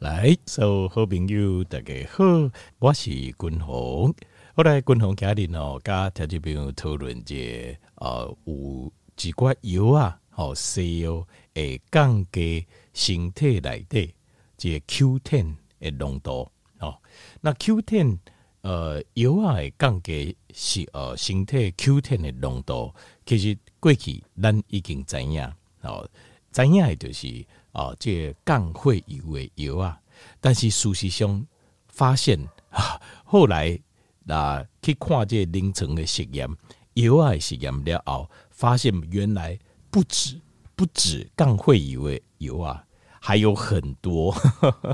来，所有好朋友大家好，我是君宏。后来君宏家里哦，跟条件朋友讨论这呃有几罐药啊，哦，西药会降低身体内底这 Q10 的浓度哦。那 Q10 呃药啊会降低是呃身体 Q10 的浓度，其实过去咱已经知影哦，知影的就是。啊，这降血油的油啊，但是事实上发现 啊，后来啊去看这临床的实验，油啊实验了后，发现原来不止不止降血油的油啊，还有很多，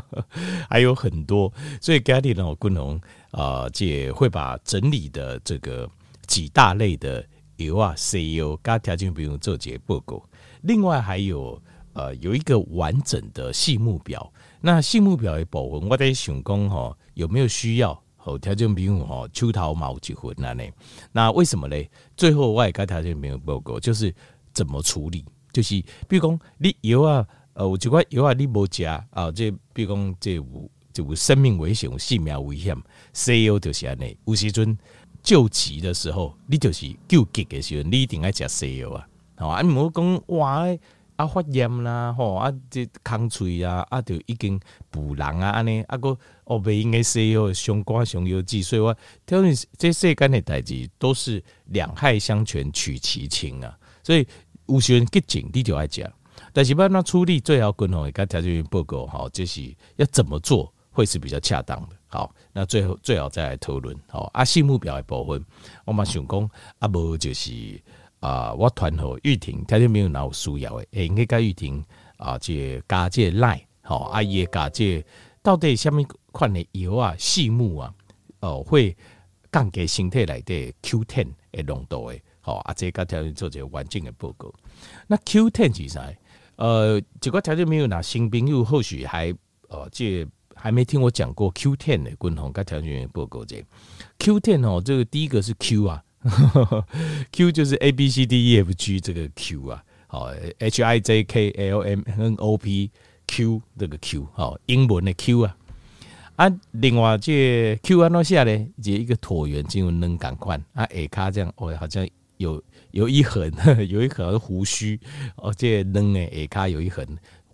还有很多，所以家里呢，君宏啊，这会把整理的这个几大类的油啊，，CEO，加条件不用做这报告，另外还有。呃，有一个完整的细目表。那细目表的部分，我在想讲吼，有没有需要？好，条件比如吼，秋桃毛结婚那呢？那为什么呢？最后我也跟条件没有报告，就是怎么处理？就是比如讲，你油啊，呃，有一块油啊，你无食啊，这比如讲，这有这有生命危险，有性命危险，西药就是安尼。有时阵救急的时候，你就是救急的时候，你一定要食西药啊。好啊，你唔好讲哇。啊发炎啦，吼啊这空喙啊，啊就已经补人啊安尼，啊个哦袂应该说有相关上药剂，所以我挑你这世间的代志都是两害相权取其轻啊，所以有时阵急症你就爱讲，但是要那处理最好均衡，跟条件报告吼，就是要怎么做会是比较恰当的。好，那最后最好再来讨论好啊，性目标的部分，我嘛想讲啊无就是。啊，我团和玉婷，条件没有哪有需要的，应该甲玉婷啊，这加这赖，吼阿姨加这到底什么款的油啊，细木啊，哦会降低身体内的 Q ten 的浓度的，吼啊，这个条件做一个完整的报告。那 Q10 是啥？呃，这个条件没有哪新朋友或许还呃这还没听我讲过 Q ten 的共同跟条件报告这 Q ten 哦，这个第一个是 Q 啊。Q 就是 A B C D E F G 这个 Q 啊，好 H I J K L M N O P Q 这个 Q 好英文的 Q 啊啊，另外这 Q 按怎写呢？一个椭圆进入能感宽啊，下卡这样哦，好像有有一横，有一横胡须哦，这能诶下卡有一横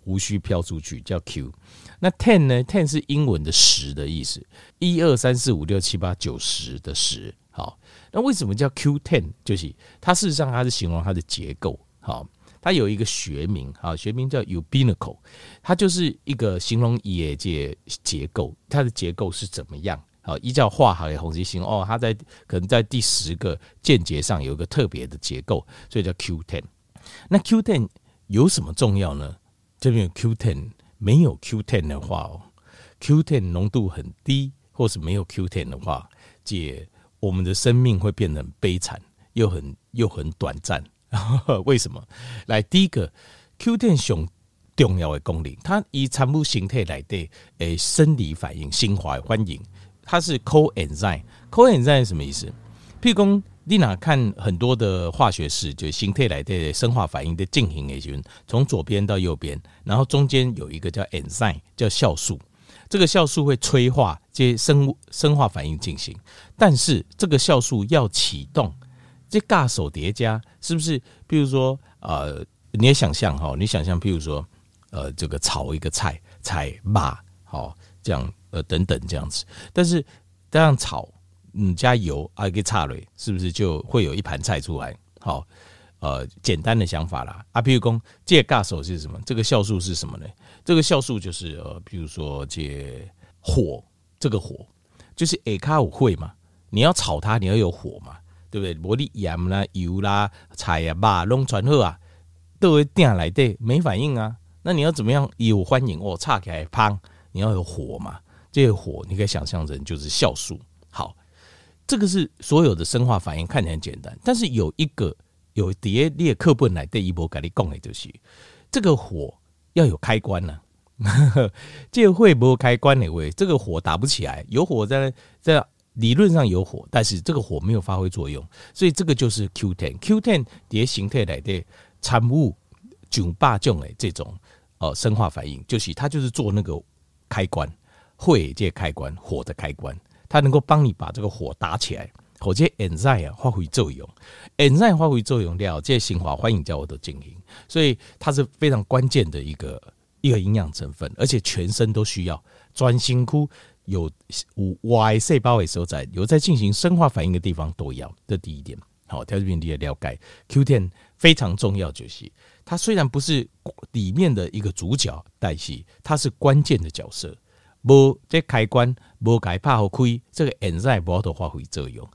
胡须飘出去叫 Q。那 ten 呢？ten 是英文的十的意思，一二三四五六七八九十的十。好，那为什么叫 Q ten？就是它事实上它是形容它的结构。好，它有一个学名，好，学名叫 UBINICAL，它就是一个形容业界结构，它的结构是怎么样？好，依照化学的红旗星哦，它在可能在第十个间节上有一个特别的结构，所以叫 Q ten。那 Q ten 有什么重要呢？这边有 Q10，没有 Q ten 的话哦，Q ten 浓度很低，或是没有 Q ten 的话，解。我们的生命会变得很悲惨，又很又很短暂。为什么？来，第一个，Q 电熊重要的功能，它以产物形态来的诶生理反应、心怀欢迎，它是 coenzyme。coenzyme 是什么意思？譬如讲，你哪看很多的化学式，就形态来的生化反应的进行的时候，从左边到右边，然后中间有一个叫 enzyme，叫酵素。这个酵素会催化这些生物生化反应进行，但是这个酵素要启动，这尬手叠加是不是？比如说，呃，你也想象哈，你想象，譬如说，呃，这个炒一个菜，菜麻，好，这样，呃，等等这样子。但是这样炒，嗯，加油啊，给插蕊，是不是就会有一盘菜出来？好，呃，简单的想法啦。啊，譬如说，这尬手是什么？这个酵素是什么呢？这个酵素就是呃，比如说借火，这个火就是 A 卡有火嘛，你要炒它，你要有火嘛，对不对？无你盐啦、油啦、菜啊、肉弄传好啊，都会定来的没反应啊。那你要怎么样有欢迎？哦，炒起来胖，你要有火嘛。这个火你可以想象成就是酵素。好，这个是所有的生化反应看起来很简单，但是有一个有碟列课本来对一波跟你讲的就是这个火。要有开关呢、啊，这个会不会开关哪位？这个火打不起来，有火在在理论上有火，但是这个火没有发挥作用，所以这个就是 Q10。Q10 叠形态来的产物九八种的，这种呃生化反应，就是它就是做那个开关，会这开关，火的开关，它能够帮你把这个火打起来。或者 enzyme 啊，发挥作用，enzyme 发挥作用了，这些新华欢迎叫我都进行，所以它是非常关键的一个一个营养成分，而且全身都需要。专心窟有五 Y 细胞的所在，有在进行生化反应的地方都要。这第一点，好，条件你也了解。Q ten 非常重要，就是它虽然不是里面的一个主角代谢，它是关键的角色。无这开关无解拍好开，这个 enzyme 无法度发挥作用。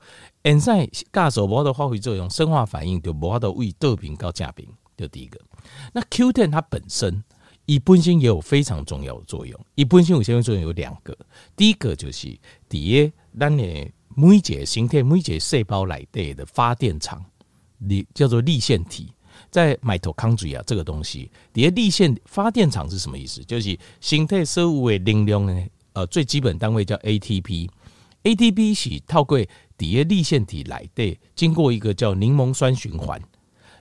enzyme 加速无法度发挥作用，生化反应就无法度为倒平到正平。就第一个，那 Q ten 它本身以本身也有非常重要的作用。以本身有些作用有两个，第一个就是第一，咱的每一个形态每一个细胞内底的发电厂，你叫做立线体。在 mitochondria 这个东西，底下立线发电厂是什么意思？就是形态生物的能量呢？呃，最基本单位叫 ATP，ATP 是透过底下立线体来的，经过一个叫柠檬酸循环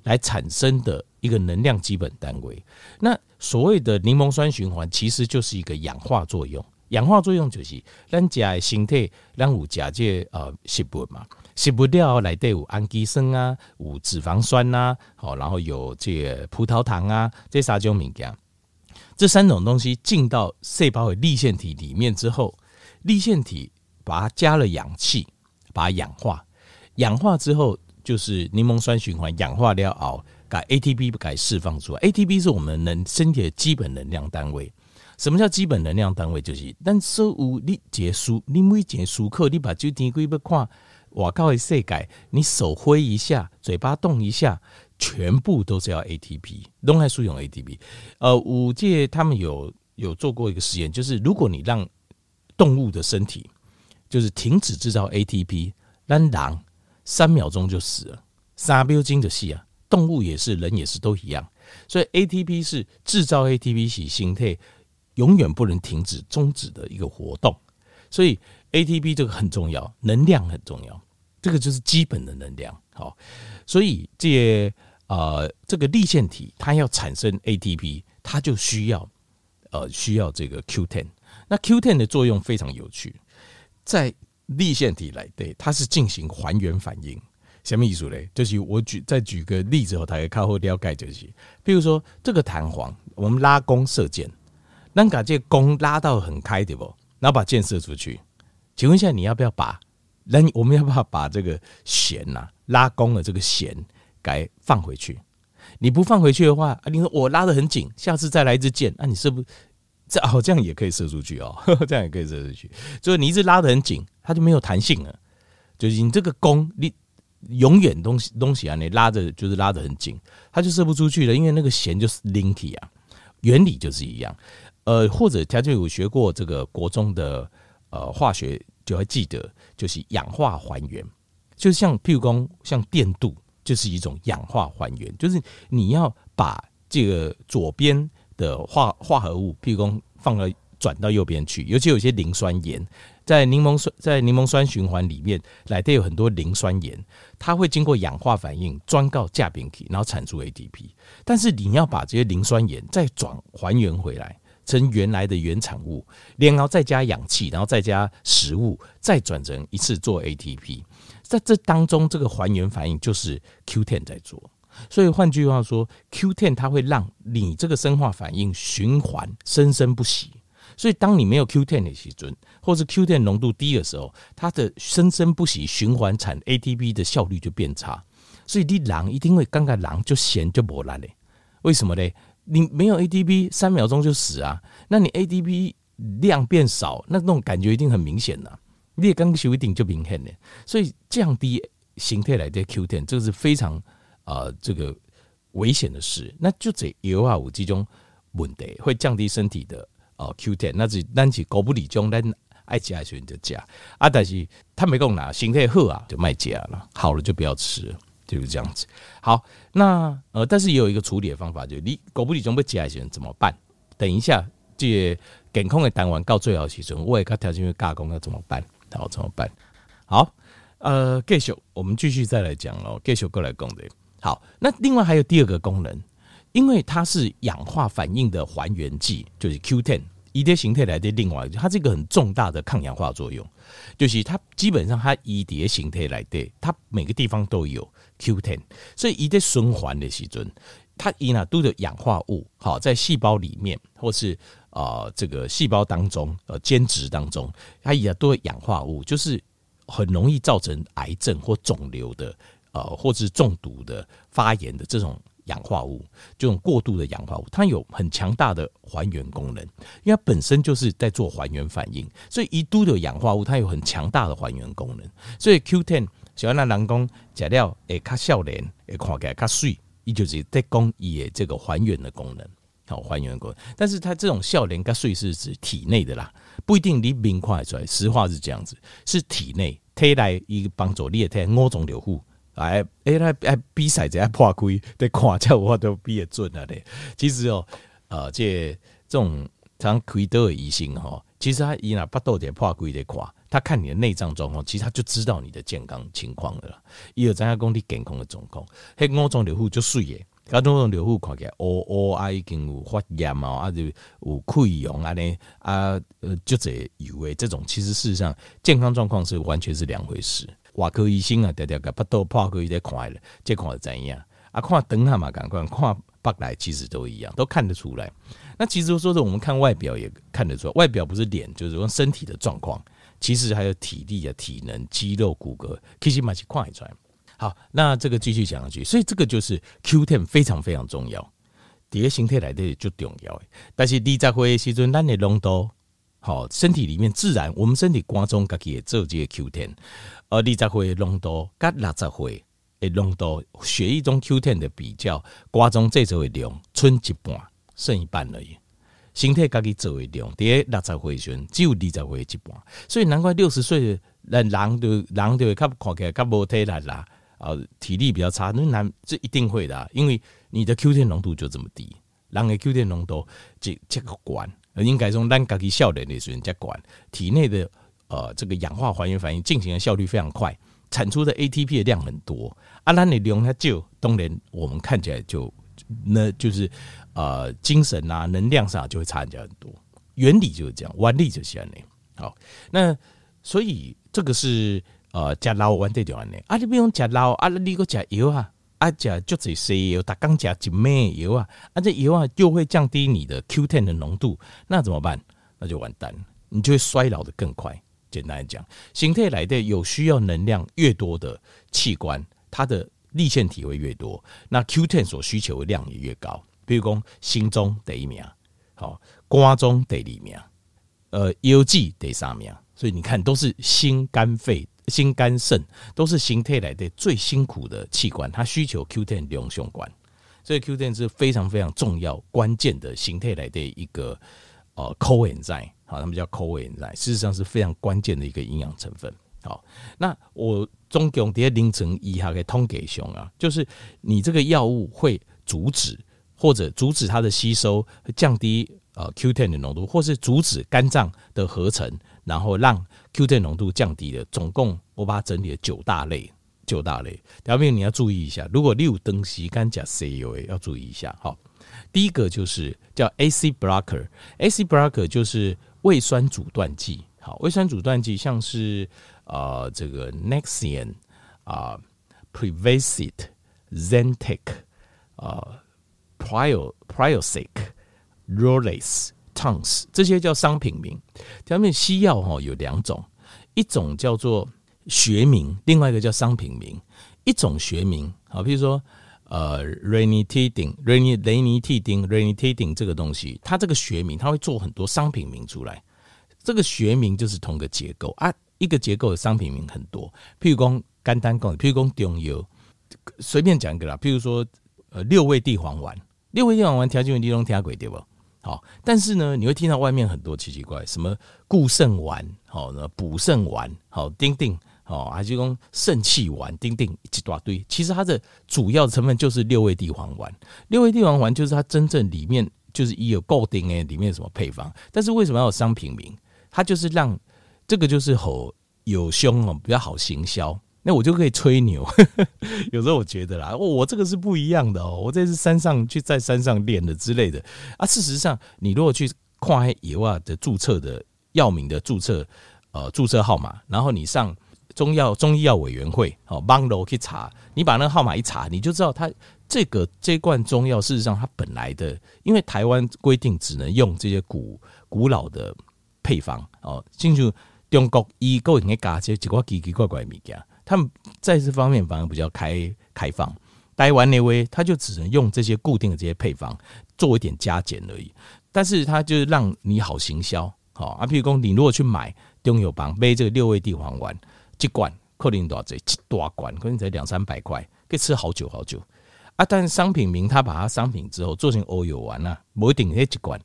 来产生的一个能量基本单位。那所谓的柠檬酸循环，其实就是一个氧化作用。氧化作用就是咱加的身体，咱有加这呃食物嘛。食不掉来对有氨基酸啊，有脂肪酸呐，好，然后有这个葡萄糖啊，这三种物件，这三种东西进到细胞的粒线体里面之后，粒线体把它加了氧气，把它氧化，氧化之后就是柠檬酸循环，氧化了后，把 ATP 改释放出来。ATP 是我们能身体的基本能量单位。什么叫基本能量单位？就是，但所有你结束，你每节舒克，你把酒店规不看。我告诉世界，你手挥一下，嘴巴动一下，全部都是要 ATP，都还是用 ATP。呃，五届他们有有做过一个实验，就是如果你让动物的身体就是停止制造 ATP，那狼三秒钟就死了。三秒钟的戏啊，动物也是，人也是，都一样。所以 ATP 是制造 ATP 是形态永远不能停止、终止的一个活动。所以 ATP 这个很重要，能量很重要。这个就是基本的能量，好，所以这呃这个粒线体它要产生 ATP，它就需要呃需要这个 Q10。那 Q10 的作用非常有趣，在粒线体来对，它是进行还原反应。什么意思嘞？就是我举再举个例子后，大家靠后了解这些。比如说这个弹簧，我们拉弓射箭，那把这弓拉到很开对不？然后把箭射出去，请问一下你要不要把？那我们要不要把这个弦呐、啊、拉弓的这个弦给放回去？你不放回去的话，啊，你说我拉的很紧，下次再来一支箭，那、啊、你是不是这哦？这样也可以射出去哦，呵 呵这样也可以射出去。所以你一直拉的很紧，它就没有弹性了。就是你这个弓，你永远东西东西啊，你拉着就是拉的很紧，它就射不出去了，因为那个弦就是 linky 啊，原理就是一样。呃，或者条件有学过这个国中的呃化学。就会记得，就是氧化还原，就像譬如说，像电镀，就是一种氧化还原，就是你要把这个左边的化化合物，譬如说放了转到右边去，尤其有些磷酸盐，在柠檬酸在柠檬酸循环里面，来的有很多磷酸盐，它会经过氧化反应转到架边体，然后产出 ATP。但是你要把这些磷酸盐再转还原回来。成原来的原产物，然后再加氧气，然后再加食物，再转成一次做 ATP。在这当中，这个还原反应就是 Q10 在做。所以换句话说，Q10 它会让你这个生化反应循环生生不息。所以当你没有 Q10 的时准，或是 Q10 浓度低的时候，它的生生不息循环产 ATP 的效率就变差。所以你狼一定会刚刚狼就闲就没了嘞？为什么呢？你没有 ATP，三秒钟就死啊！那你 ATP 量变少，那那种感觉一定很明显的。你也刚修一定就明显的，所以降低形态来的 Q ten，这个是非常啊、呃、这个危险的事。那就这有啊，有这种问题会降低身体的啊、呃、Q10，那是咱是狗不理中，咱爱吃的时候就吃啊。但是他没讲哪形态好啊，就卖吃了，好了就不要吃。就是这样子。好，那呃，但是也有一个处理的方法，就是你狗不理中被夹起来怎么办？等一下，这健康的单元到最后时阵，我也看条件会加工要怎么办？好，怎么办？好，呃，继续，我们继续再来讲喽。继续过来讲的。好，那另外还有第二个功能，因为它是氧化反应的还原剂，就是 Q ten 一的形态来的另外，它这个很重大的抗氧化作用，就是它基本上它一叠形态来的，它每个地方都有 Q10，所以一的循环的时阵，它一呢都有氧化物，好在细胞里面或是啊、呃、这个细胞当中呃间质当中，它也都有氧化物，就是很容易造成癌症或肿瘤的呃或是中毒的发炎的这种。氧化物，这种过度的氧化物，它有很强大的还原功能，因为它本身就是在做还原反应，所以一度的氧化物它有很强大的还原功能。所以 Q Ten 小安那人工假料诶，较少年诶，看起来较水，伊就是在讲伊的这个还原的功能，好还原功能。但是它这种少年较水是指体内的啦，不一定你明看出来。实话是这样子，是体内体内一个帮助你的体五脏六腑。哎哎，来哎比赛在破开，得看叫我都比得准了嘞。其实哦，呃，这这种常开刀的医生哈，其实他伊那巴肚在破开的看，他看你的内脏状况，其实他就知道你的健康情况了。伊有怎样讲你健康的状况，迄五脏六腑就水的，甲五脏六腑看起来哦哦啊，已经有发炎啊，啊就有溃疡啊呢啊呃，就这以为这种，其实事实上健康状况是完全是两回事。外科医生啊，条条个巴肚破开在看了，这看是怎样？啊，看灯下嘛，赶快看北来，其实都一样，都看得出来。那其实说的，我们看外表也看得出来，外表不是脸，就是说身体的状况。其实还有体力啊、体能、肌肉、骨骼，其实嘛是看得出来。好，那这个继续讲下去，所以这个就是 Q10 非常非常重要，第一形态来的就重要。但是你在会时阵，咱的浓度，好，身体里面自然，我们身体观众自己也做这个 Q10。而二十岁浓度跟六十岁的浓度，血液中 Q10 的比较，瓜中这组的量剩一半，剩一半而已。身体自己做的量，第六十岁时只有二十岁一半，所以难怪六十岁的人人就人就会较看起来较无体力啦，啊，体力比较差，那难这一定会的，因为你的 Q10 浓度就这么低，人的 Q10 浓度这这个管，应该说咱家己少年的时候才管体内的。呃，这个氧化还原反应进行的效率非常快，产出的 ATP 的量很多。啊，那你量它就当然我们看起来就那就是呃精神啊能量上就会差人家很多。原理就是这样，原理就是这样。好，那所以这个是呃加老完这条呢。啊，你不用加老啊，你个加油啊，啊加就这些油，他刚加几枚油啊，啊这油啊又会降低你的 Q Ten 的浓度，那怎么办？那就完蛋，你就会衰老的更快。简单来讲，形态来的有需要能量越多的器官，它的立腺体会越多，那 Q Ten 所需求的量也越高。比如说心中第一名，好，肝中第二名，呃，腰际第三名。所以你看，都是心肝肺、心肝肾，都是形态来的最辛苦的器官，它需求 Q10 量相关。所以 Q10 是非常非常重要、关键的形态来的一个呃 coenzyme 好，他们叫 coenzyme，事实上是非常关键的一个营养成分。好，那我总共在凌晨一下给通给熊啊，就是你这个药物会阻止或者阻止它的吸收，降低呃 Q10 的浓度，或是阻止肝脏的合成，然后让 Q10 浓度降低的。总共我把它整理了九大类，九大类。条边你要注意一下，如果你有东西肝钾 CUA 要注意一下。好，第一个就是叫 A C blocker，A C blocker 就是。胃酸阻断剂，好，胃酸阻断剂像是呃这个 Nexium 啊、呃、Prevacid、Zantac 啊 Prio Prilosec、Rolaiz、Tums 这些叫商品名。他们西药哈有两种，一种叫做学名，另外一个叫商品名。一种学名，好，比如说呃 Ranitidine、Ranitidine、Ranitidine 这个东西，它这个学名，它会做很多商品名出来。这个学名就是同个结构啊，一个结构的商品名很多。譬如说肝胆共，譬如说中药，随便讲一个啦。譬如说呃六味地黄丸，六味地黄丸调剂你都听过对不？好，但是呢，你会听到外面很多奇奇怪，什么固肾丸，好，呢补肾丸，好，丁丁，好，还是讲肾气丸，丁丁一大堆。其实它的主要成分就是六味地黄丸，六味地黄丸就是它真正里面就是已有固定诶，里面有什么配方，但是为什么要有商品名？它就是让这个就是吼有胸哦，比较好行销，那我就可以吹牛。有时候我觉得啦，哦，我这个是不一样的哦，我这是山上去在山上练的之类的啊。事实上，你如果去看药啊的注册的药名的注册呃注册号码，然后你上中药中医药委员会哦，帮楼去查，你把那个号码一查，你就知道它这个这罐中药事实上它本来的，因为台湾规定只能用这些古古老的配方哦，进去中国医够应该加些几块奇奇怪怪的物件，他们在这方面反而比较开开放。台湾那位他就只能用这些固定的这些配方做一点加减而已，但是他就是让你好行销，好啊。譬如说，你如果去买中药房买这个六味地黄丸，一罐可能多少钱一大罐，可能才两三百块，可以吃好久好久啊。但是商品名他把它商品之后做成欧药丸啊，某一顶那几罐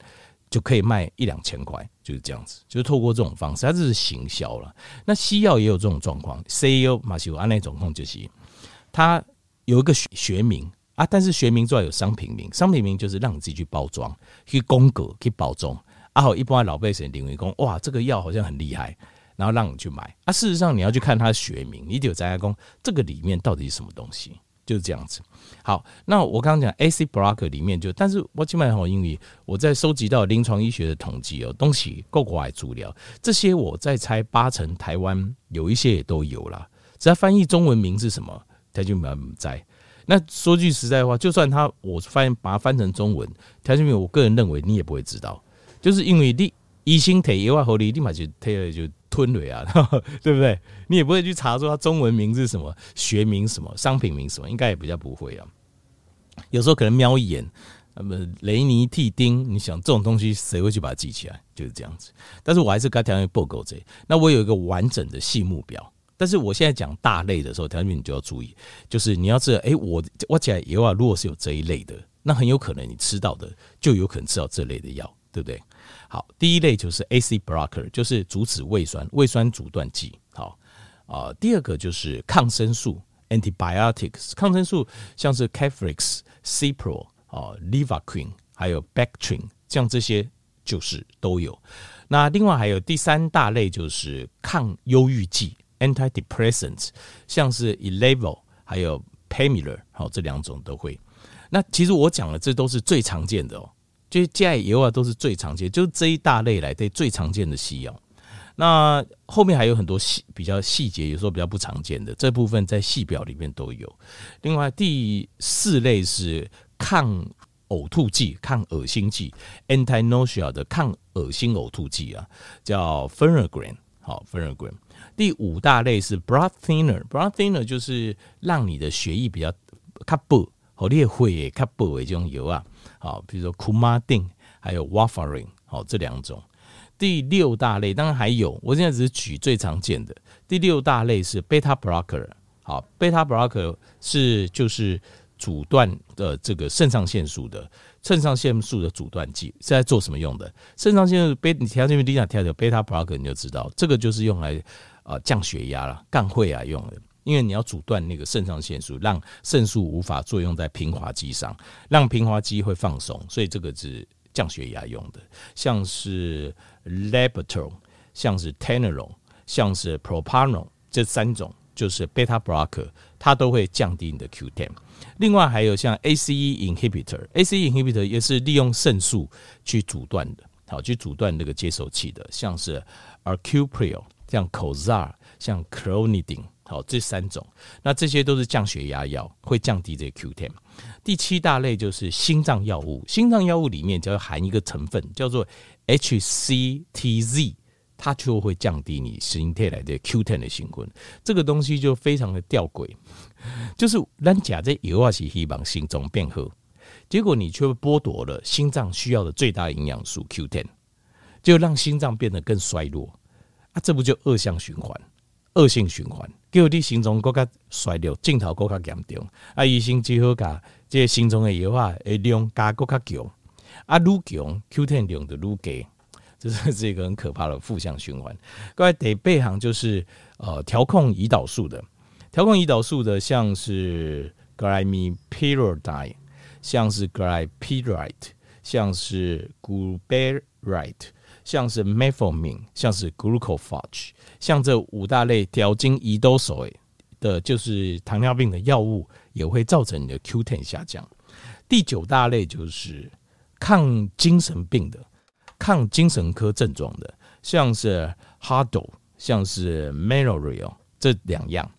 就可以卖一两千块，就是这样子，就是透过这种方式，它这是行销了。那西药也有这种状况，CEO 马修安那种状况就是他。有一个学学名啊，但是学名之外有商品名，商品名就是让你自己去包装、去供格、去包装。啊，好，一般老百姓领为说，哇，这个药好像很厉害，然后让你去买啊。事实上，你要去看它的学名，你得有在讲这个里面到底是什么东西，就是这样子。好，那我刚刚讲 AC block 里面就，但是我基本上因为我在收集到临床医学的统计哦，东西够国外资料，这些我在猜八成台湾有一些也都有了，只要翻译中文名是什么？条件名在，那说句实在话，就算他我翻把它翻成中文，条件名我个人认为你也不会知道，就是因为你一心提药啊，合理立马就推了就吞了啊，对不对？你也不会去查说它中文名是什么，学名什么，商品名什么，应该也比较不会啊。有时候可能瞄一眼，那么雷尼替丁，你想这种东西谁会去把它记起来？就是这样子。但是我还是该条件报告这，那我有一个完整的细目标。但是我现在讲大类的时候，条件你就要注意，就是你要知道，哎，我我讲以后如果是有这一类的，那很有可能你吃到的就有可能吃到这类的药，对不对？好，第一类就是 AC blocker，就是阻止胃酸胃酸阻断剂。好啊、第二个就是抗生素 antibiotics，抗生素像是 Keflex、Cipro 啊、Livaquin 还有 Bactrim，像这些就是都有。那另外还有第三大类就是抗忧郁剂。Antidepressants，像是 Elevol 还有 Pamela，好，这两种都会。那其实我讲的这都是最常见的哦，就是加油啊都是最常见，就是这一大类来的最常见的西药。那后面还有很多细比较细节，有时候比较不常见的这部分在细表里面都有。另外第四类是抗呕吐剂、抗恶心剂，Anti-nausea 的抗恶心呕吐剂啊，叫 Phenergan，好 Phenergan。第五大类是 blood thinner，blood thinner 就是让你的血液比较较薄，好你会较薄的这种油啊，好，比如说 Coumadin 还有 Warfarin，好这两种。第六大类当然还有，我现在只是举最常见的。第六大类是 beta blocker，好，beta blocker 是就是阻断的这个肾上腺素的肾上腺素的阻断剂是在做什么用的？肾上腺素贝你调这边低下调的 beta blocker 你就知道，这个就是用来。啊，降血压了，降会啊用的，因为你要阻断那个肾上腺素，让肾素无法作用在平滑肌上，让平滑肌会放松，所以这个是降血压用的。像是 Labetal，像是 Tenerol 像是 Propanol 这三种就是 Beta Blocker，它都会降低你的 Q10。另外还有像 ACE Inhibitor，ACE Inhibitor 也是利用肾素去阻断的，好，去阻断那个接受器的，像是 Arcupril。像 Cozart 像 Clonidine 好，这三种，那这些都是降血压药，会降低这个 Q10。第七大类就是心脏药物，心脏药物里面就要含一个成分叫做 HCTZ，它就会降低你心跳来的 Q10 的新冠。这个东西就非常的吊诡，就是咱假在油啊是希望心脏变好，结果你却剥夺了心脏需要的最大营养素 Q10，就让心脏变得更衰弱。啊，这不就恶性循环，恶性循环，叫你心脏更加衰弱，镜头更加严重。啊，医生只好把这个心脏的药啊，量加更加强，啊，愈强 Q10 量就愈低，这是 这个很可怕的负向循环。各位第八项就是呃调控胰岛素的，调控胰岛素的像是 Glimepiride，像是 Glypiride，像是 Gluburide。像是 Metformin，像是 Glucophage，像这五大类调经胰岛素的，就是糖尿病的药物，也会造成你的 Q10 下降。第九大类就是抗精神病的，抗精神科症状的，像是 Haldol，像是 m e l o r i a l 这两样，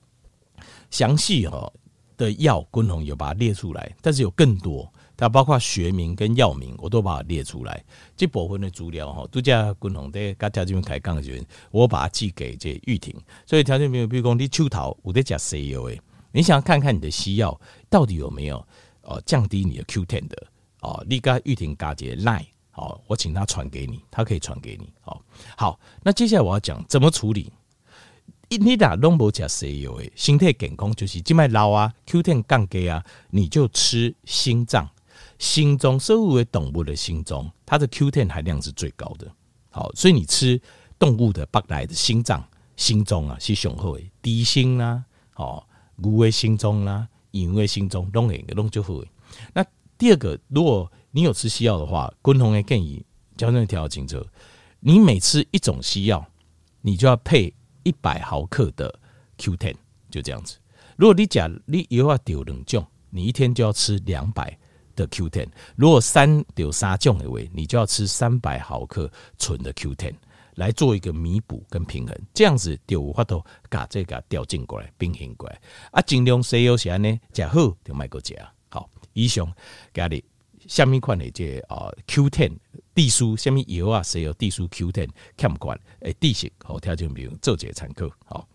详细哈的药，君宏有把它列出来，但是有更多，那包括学名跟药名，我都把它列出来。这部分的资料哈，都叫君宏在跟条件兵开讲的时候，我把它寄给这玉婷。所以条件兵，比如说你手头有在吃 C O A，你想要看看你的西药到底有没有呃降低你的 Q10 的哦，你跟玉婷加一个 line。好，我请他传给你，他可以传给你。好，好，那接下来我要讲怎么处理。你打拢无吃西药诶，心态健康就是静脉老啊，Q ten 降低啊，你就吃心脏、心中所有的动物的心中，它的 Q10 含量是最高的。好，所以你吃动物的白来的心脏、心中啊是上好的，低心啦，哦，牛的心中啦，羊的心中拢会拢就好。那第二个，如果你有吃西药的话，共同的建议，矫正调整者，你每吃一种西药，你就要配一百毫克的 Q10，就这样子。如果你假你以后要丢两种，你一天就要吃两百的 Q Ten，。如果三丢三种的话，你就要吃三百毫克纯的 Q Ten 来做一个弥补跟平衡。这样子丢无法度把这个调进过来，平衡过来。啊，尽量西药时呢，食好就卖个食。好，以上家里。下面款的这啊 Q Ten 地书，下面药啊，谁有地书 Q10 看不惯？诶，地形好条件，比如做这参考好。